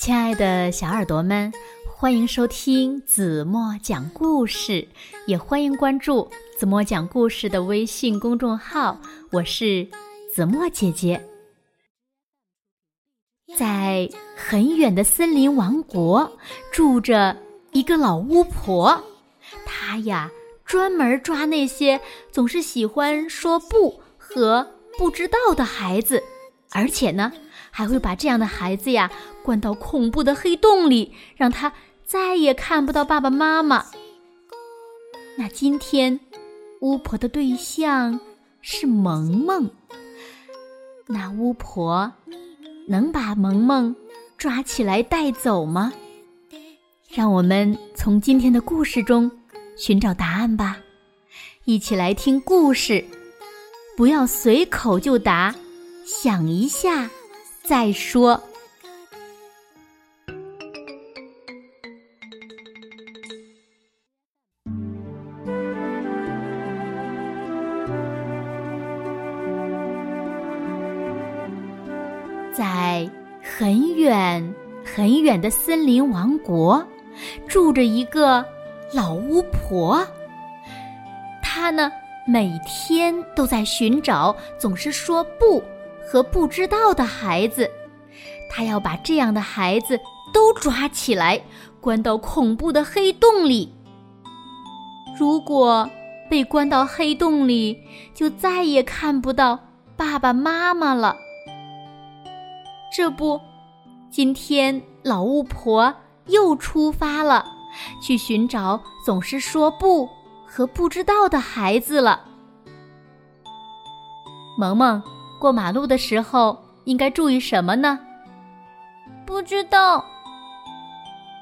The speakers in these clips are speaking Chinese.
亲爱的小耳朵们，欢迎收听子墨讲故事，也欢迎关注子墨讲故事的微信公众号。我是子墨姐姐。在很远的森林王国，住着一个老巫婆，她呀专门抓那些总是喜欢说不和不知道的孩子，而且呢。还会把这样的孩子呀关到恐怖的黑洞里，让他再也看不到爸爸妈妈。那今天，巫婆的对象是萌萌。那巫婆能把萌萌抓起来带走吗？让我们从今天的故事中寻找答案吧。一起来听故事，不要随口就答，想一下。再说，在很远很远的森林王国，住着一个老巫婆。她呢，每天都在寻找总是说不。和不知道的孩子，他要把这样的孩子都抓起来，关到恐怖的黑洞里。如果被关到黑洞里，就再也看不到爸爸妈妈了。这不，今天老巫婆又出发了，去寻找总是说不和不知道的孩子了。萌萌。过马路的时候应该注意什么呢？不知道。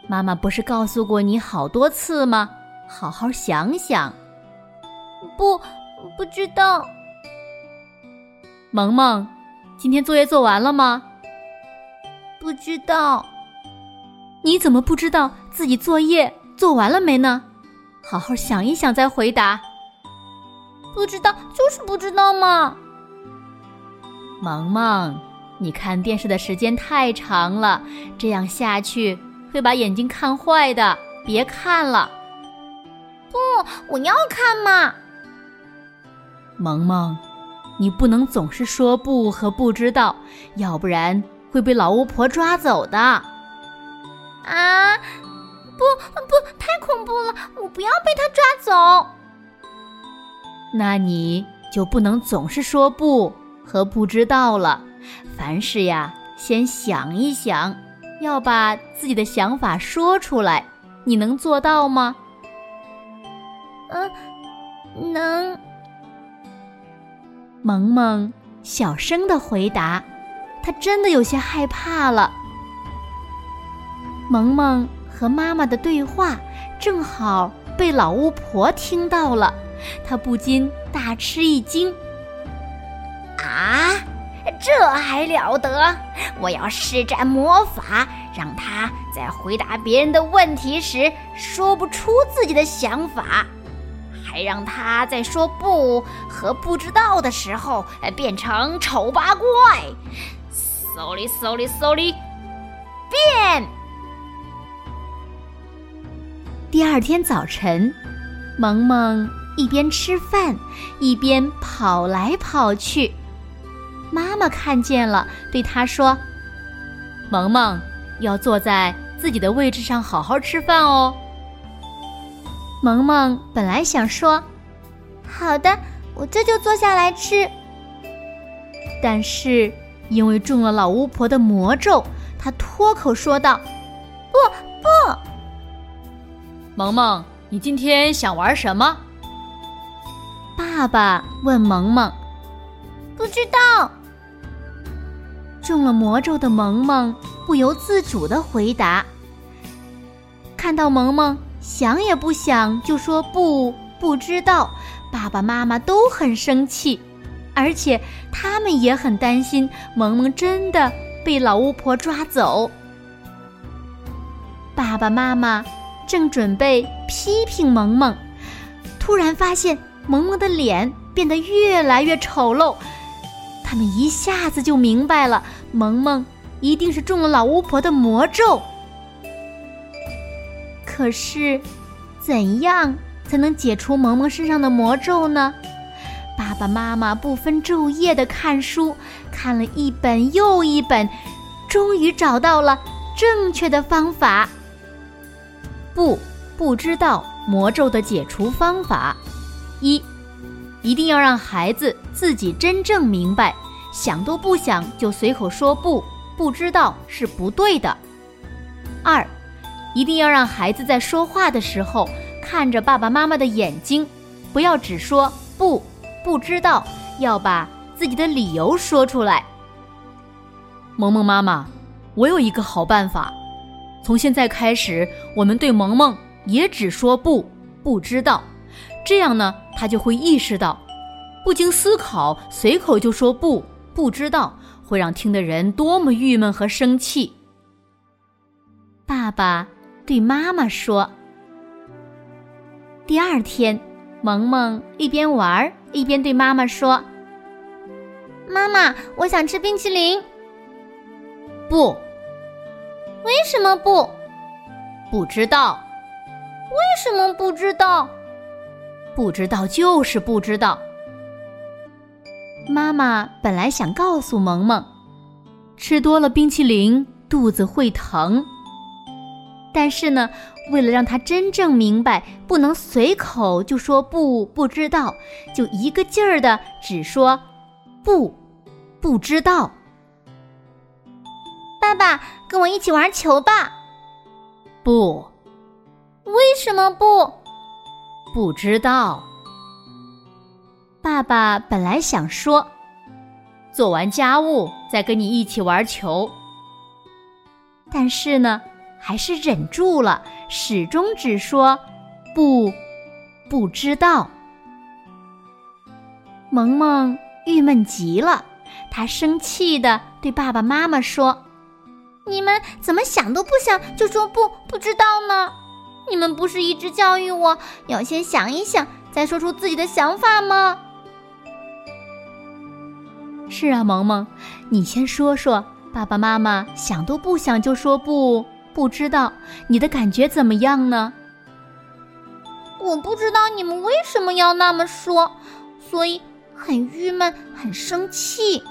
妈妈不是告诉过你好多次吗？好好想想。不，不知道。萌萌，今天作业做完了吗？不知道。你怎么不知道自己作业做完了没呢？好好想一想再回答。不知道，就是不知道嘛。萌萌，你看电视的时间太长了，这样下去会把眼睛看坏的。别看了。不，我要看嘛。萌萌，你不能总是说不和不知道，要不然会被老巫婆抓走的。啊！不不，太恐怖了，我不要被她抓走。那你就不能总是说不。和不知道了，凡事呀，先想一想，要把自己的想法说出来，你能做到吗？嗯，能。萌萌小声的回答，他真的有些害怕了。萌萌和妈妈的对话正好被老巫婆听到了，她不禁大吃一惊。啊，这还了得！我要施展魔法，让他在回答别人的问题时说不出自己的想法，还让他在说不和不知道的时候变成丑八怪。Sorry，Sorry，Sorry，变！第二天早晨，萌萌一边吃饭，一边跑来跑去。妈妈看见了，对他说：“萌萌要坐在自己的位置上好好吃饭哦。”萌萌本来想说：“好的，我这就坐下来吃。”但是因为中了老巫婆的魔咒，他脱口说道：“不不！”萌萌，你今天想玩什么？爸爸问萌萌：“不知道。”中了魔咒的萌萌不由自主的回答。看到萌萌想也不想就说不不知道，爸爸妈妈都很生气，而且他们也很担心萌萌真的被老巫婆抓走。爸爸妈妈正准备批评萌萌，突然发现萌萌的脸变得越来越丑陋。他们一下子就明白了，萌萌一定是中了老巫婆的魔咒。可是，怎样才能解除萌萌身上的魔咒呢？爸爸妈妈不分昼夜的看书，看了一本又一本，终于找到了正确的方法。不，不知道魔咒的解除方法。一，一定要让孩子自己真正明白，想都不想就随口说不，不知道是不对的。二，一定要让孩子在说话的时候看着爸爸妈妈的眼睛，不要只说不，不知道，要把自己的理由说出来。萌萌妈妈，我有一个好办法，从现在开始，我们对萌萌也只说不，不知道。这样呢，他就会意识到，不经思考随口就说不不知道，会让听的人多么郁闷和生气。爸爸对妈妈说。第二天，萌萌一边玩一边对妈妈说：“妈妈，我想吃冰淇淋。”“不。”“为什么不？”“不知道。”“为什么不知道？”不知道就是不知道。妈妈本来想告诉萌萌，吃多了冰淇淋肚子会疼。但是呢，为了让他真正明白，不能随口就说不不知道，就一个劲儿的只说不不知道。爸爸，跟我一起玩球吧。不。为什么不？不知道。爸爸本来想说，做完家务再跟你一起玩球。但是呢，还是忍住了，始终只说不，不知道。萌萌郁闷极了，他生气的对爸爸妈妈说：“你们怎么想都不想就说不不知道呢？”你们不是一直教育我要先想一想，再说出自己的想法吗？是啊，萌萌，你先说说，爸爸妈妈想都不想就说不，不知道你的感觉怎么样呢？我不知道你们为什么要那么说，所以很郁闷，很生气。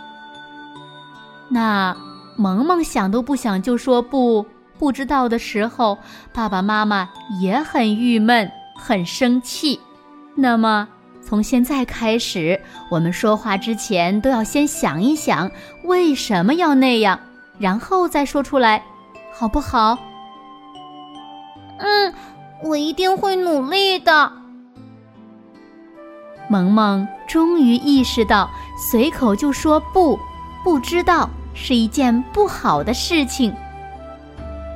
那萌萌想都不想就说不。不知道的时候，爸爸妈妈也很郁闷、很生气。那么，从现在开始，我们说话之前都要先想一想为什么要那样，然后再说出来，好不好？嗯，我一定会努力的。萌萌终于意识到，随口就说不，不知道是一件不好的事情。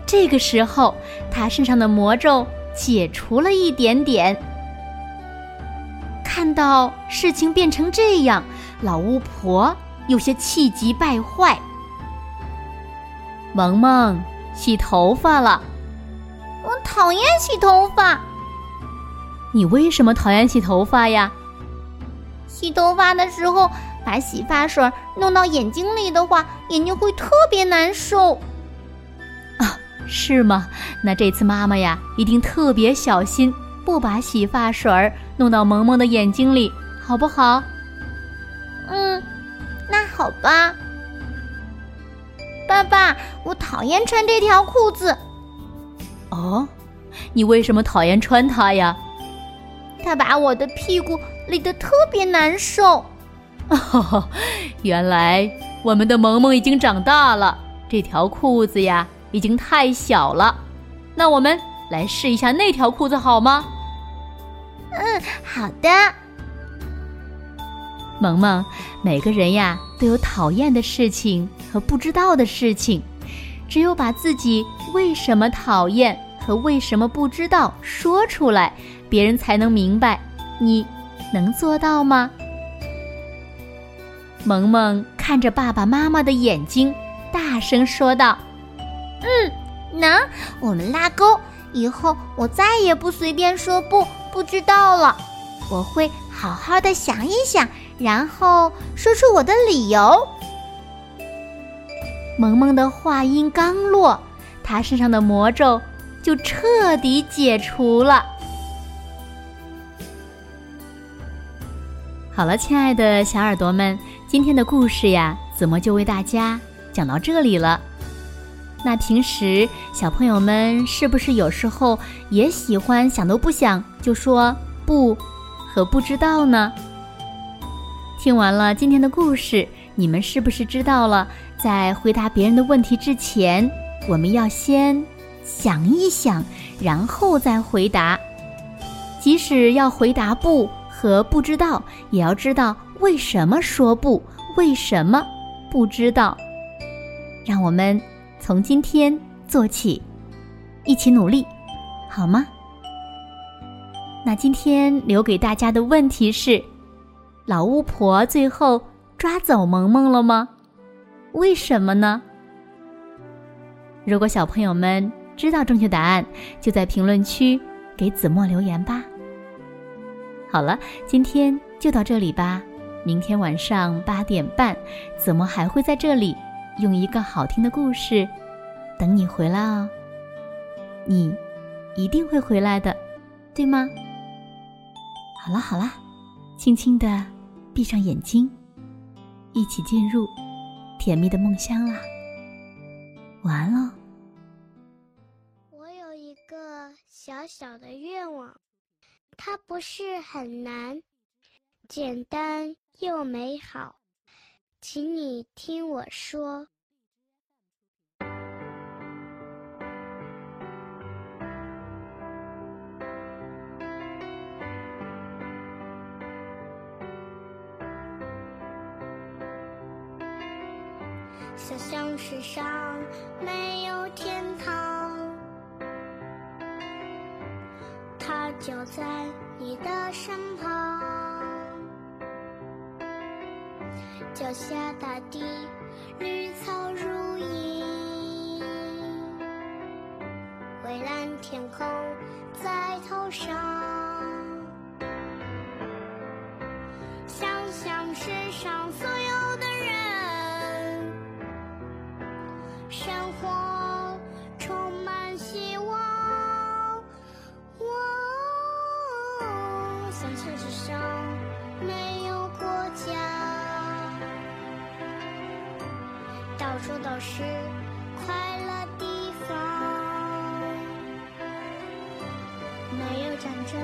这个时候，他身上的魔咒解除了一点点。看到事情变成这样，老巫婆有些气急败坏。萌萌，洗头发了。我讨厌洗头发。你为什么讨厌洗头发呀？洗头发的时候，把洗发水弄到眼睛里的话，眼睛会特别难受。啊是吗？那这次妈妈呀，一定特别小心，不把洗发水儿弄到萌萌的眼睛里，好不好？嗯，那好吧。爸爸，我讨厌穿这条裤子。哦，你为什么讨厌穿它呀？它把我的屁股勒得特别难受。哦，原来我们的萌萌已经长大了，这条裤子呀。已经太小了，那我们来试一下那条裤子好吗？嗯，好的。萌萌，每个人呀都有讨厌的事情和不知道的事情，只有把自己为什么讨厌和为什么不知道说出来，别人才能明白。你能做到吗？萌萌看着爸爸妈妈的眼睛，大声说道。嗯，能，我们拉钩。以后我再也不随便说不不知道了。我会好好的想一想，然后说出我的理由。萌萌的话音刚落，她身上的魔咒就彻底解除了。好了，亲爱的小耳朵们，今天的故事呀，子墨就为大家讲到这里了。那平时小朋友们是不是有时候也喜欢想都不想就说不和不知道呢？听完了今天的故事，你们是不是知道了，在回答别人的问题之前，我们要先想一想，然后再回答。即使要回答不和不知道，也要知道为什么说不，为什么不知道。让我们。从今天做起，一起努力，好吗？那今天留给大家的问题是：老巫婆最后抓走萌萌了吗？为什么呢？如果小朋友们知道正确答案，就在评论区给子墨留言吧。好了，今天就到这里吧。明天晚上八点半，子墨还会在这里。用一个好听的故事等你回来哦，你一定会回来的，对吗？好了好了，轻轻的闭上眼睛，一起进入甜蜜的梦乡啦。晚安喽。我有一个小小的愿望，它不是很难，简单又美好。请你听我说。想象世上没有天堂，它就在你的身旁。脚下大地，绿草如茵，蔚蓝天空在头上。想想世上所有的人，生活到处都是快乐地方，没有战争，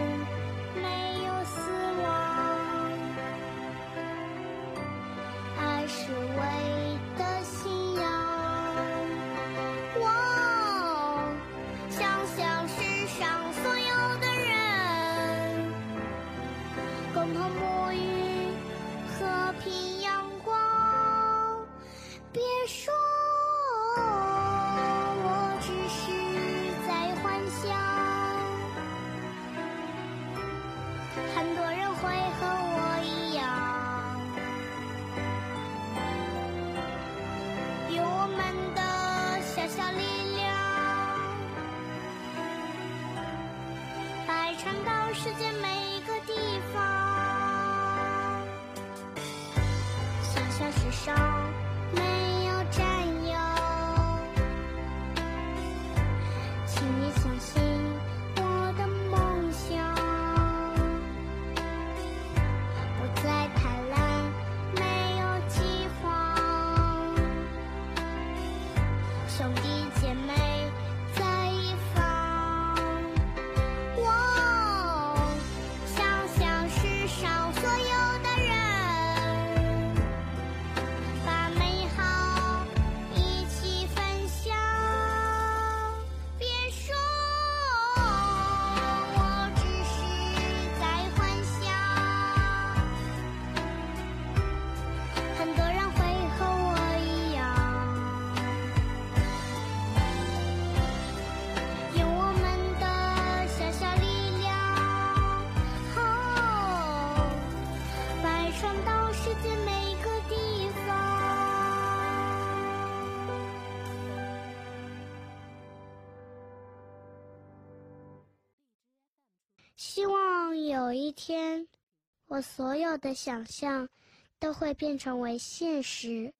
一天，我所有的想象都会变成为现实。